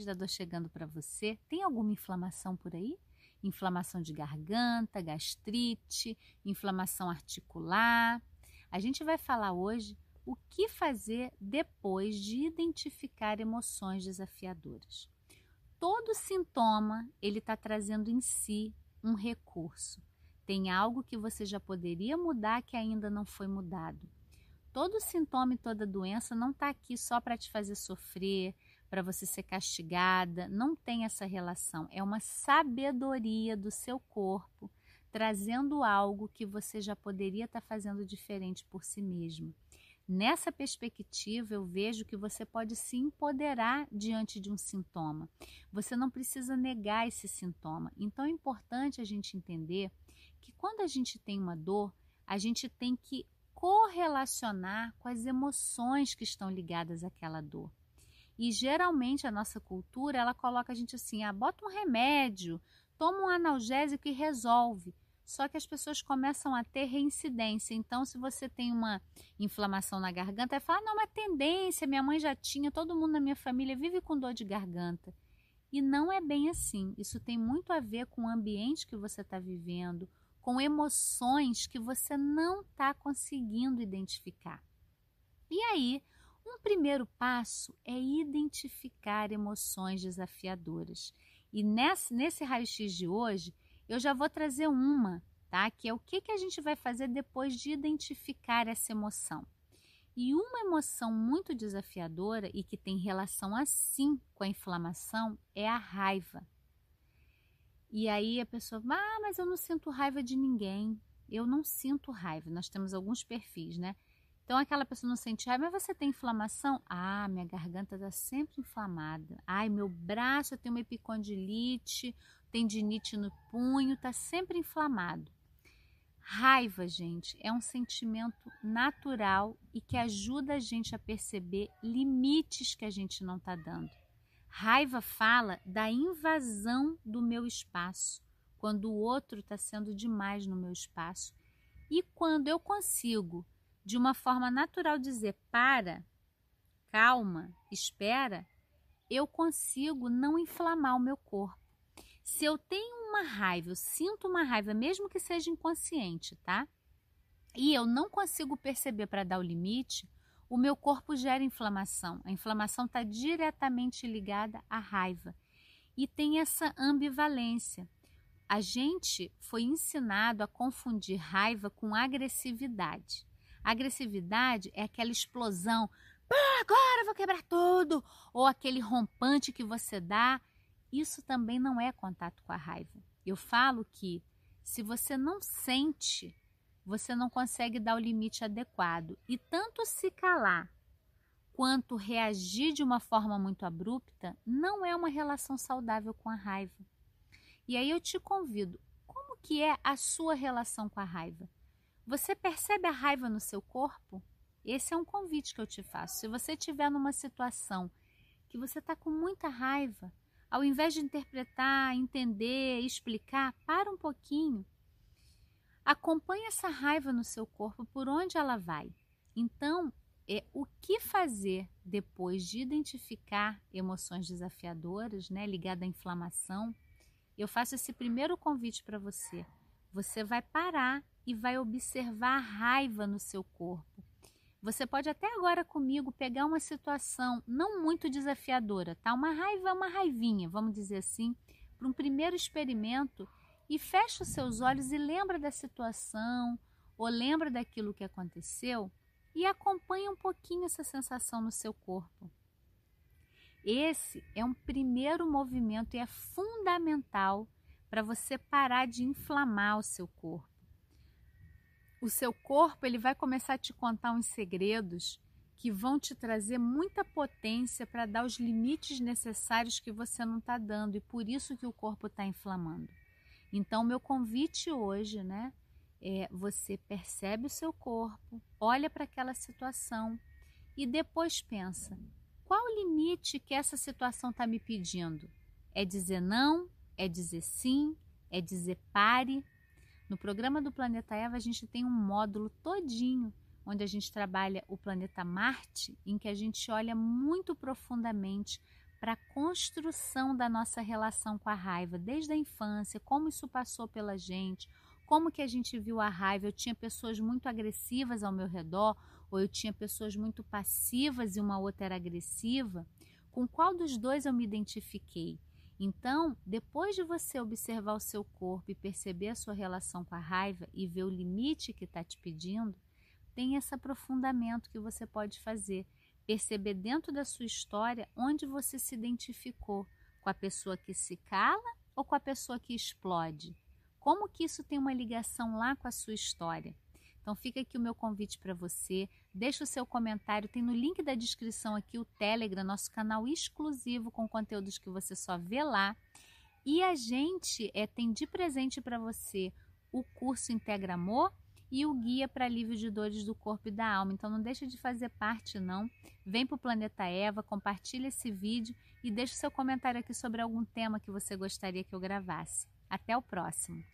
da dor chegando para você, tem alguma inflamação por aí? Inflamação de garganta, gastrite, inflamação articular. A gente vai falar hoje o que fazer depois de identificar emoções desafiadoras. Todo sintoma ele está trazendo em si um recurso. Tem algo que você já poderia mudar que ainda não foi mudado. Todo sintoma e toda doença não está aqui só para te fazer sofrer, para você ser castigada. Não tem essa relação. É uma sabedoria do seu corpo trazendo algo que você já poderia estar tá fazendo diferente por si mesmo. Nessa perspectiva, eu vejo que você pode se empoderar diante de um sintoma. Você não precisa negar esse sintoma. Então é importante a gente entender que quando a gente tem uma dor, a gente tem que correlacionar com as emoções que estão ligadas àquela dor. E geralmente a nossa cultura, ela coloca a gente assim: ah, bota um remédio, toma um analgésico e resolve. Só que as pessoas começam a ter reincidência. Então, se você tem uma inflamação na garganta, é falar: não, uma tendência, minha mãe já tinha, todo mundo na minha família vive com dor de garganta. E não é bem assim. Isso tem muito a ver com o ambiente que você está vivendo, com emoções que você não está conseguindo identificar. E aí, um primeiro passo é identificar emoções desafiadoras. E nesse, nesse raio-x de hoje, eu já vou trazer uma, tá? Que é o que, que a gente vai fazer depois de identificar essa emoção. E uma emoção muito desafiadora e que tem relação assim com a inflamação é a raiva. E aí a pessoa, ah, mas eu não sinto raiva de ninguém. Eu não sinto raiva. Nós temos alguns perfis, né? Então aquela pessoa não sente raiva, mas você tem inflamação? Ah, minha garganta está sempre inflamada. Ai, meu braço, eu tenho uma epicondilite, tendinite no punho, está sempre inflamado. Raiva, gente, é um sentimento natural e que ajuda a gente a perceber limites que a gente não está dando. Raiva fala da invasão do meu espaço, quando o outro está sendo demais no meu espaço. E quando eu consigo, de uma forma natural, dizer para, calma, espera, eu consigo não inflamar o meu corpo. Se eu tenho uma raiva, eu sinto uma raiva, mesmo que seja inconsciente, tá? E eu não consigo perceber para dar o limite, o meu corpo gera inflamação. A inflamação está diretamente ligada à raiva. E tem essa ambivalência. A gente foi ensinado a confundir raiva com agressividade. Agressividade é aquela explosão, agora vou quebrar tudo, ou aquele rompante que você dá isso também não é contato com a raiva. Eu falo que se você não sente, você não consegue dar o limite adequado. E tanto se calar quanto reagir de uma forma muito abrupta não é uma relação saudável com a raiva. E aí eu te convido, como que é a sua relação com a raiva? Você percebe a raiva no seu corpo? Esse é um convite que eu te faço. Se você estiver numa situação que você está com muita raiva, ao invés de interpretar, entender, explicar, para um pouquinho. Acompanhe essa raiva no seu corpo, por onde ela vai. Então, é o que fazer depois de identificar emoções desafiadoras, né, ligada à inflamação. Eu faço esse primeiro convite para você. Você vai parar e vai observar a raiva no seu corpo. Você pode até agora comigo pegar uma situação não muito desafiadora, tá? Uma raiva, uma raivinha, vamos dizer assim, para um primeiro experimento e fecha os seus olhos e lembra da situação ou lembra daquilo que aconteceu e acompanha um pouquinho essa sensação no seu corpo. Esse é um primeiro movimento e é fundamental para você parar de inflamar o seu corpo o seu corpo ele vai começar a te contar uns segredos que vão te trazer muita potência para dar os limites necessários que você não está dando e por isso que o corpo está inflamando. Então, meu convite hoje, né, é você percebe o seu corpo, olha para aquela situação e depois pensa: qual o limite que essa situação está me pedindo? É dizer não? É dizer sim? É dizer pare? No programa do Planeta Eva, a gente tem um módulo todinho onde a gente trabalha o planeta Marte, em que a gente olha muito profundamente para a construção da nossa relação com a raiva, desde a infância, como isso passou pela gente, como que a gente viu a raiva. Eu tinha pessoas muito agressivas ao meu redor, ou eu tinha pessoas muito passivas e uma outra era agressiva. Com qual dos dois eu me identifiquei? Então, depois de você observar o seu corpo e perceber a sua relação com a raiva e ver o limite que está te pedindo, tem esse aprofundamento que você pode fazer. Perceber dentro da sua história onde você se identificou com a pessoa que se cala ou com a pessoa que explode. Como que isso tem uma ligação lá com a sua história? Então fica aqui o meu convite para você. Deixa o seu comentário, tem no link da descrição aqui o Telegram, nosso canal exclusivo com conteúdos que você só vê lá. E a gente é, tem de presente para você o curso Integra Amor e o guia para alívio de dores do corpo e da alma. Então não deixa de fazer parte não. Vem para o Planeta Eva, compartilha esse vídeo e deixa o seu comentário aqui sobre algum tema que você gostaria que eu gravasse. Até o próximo!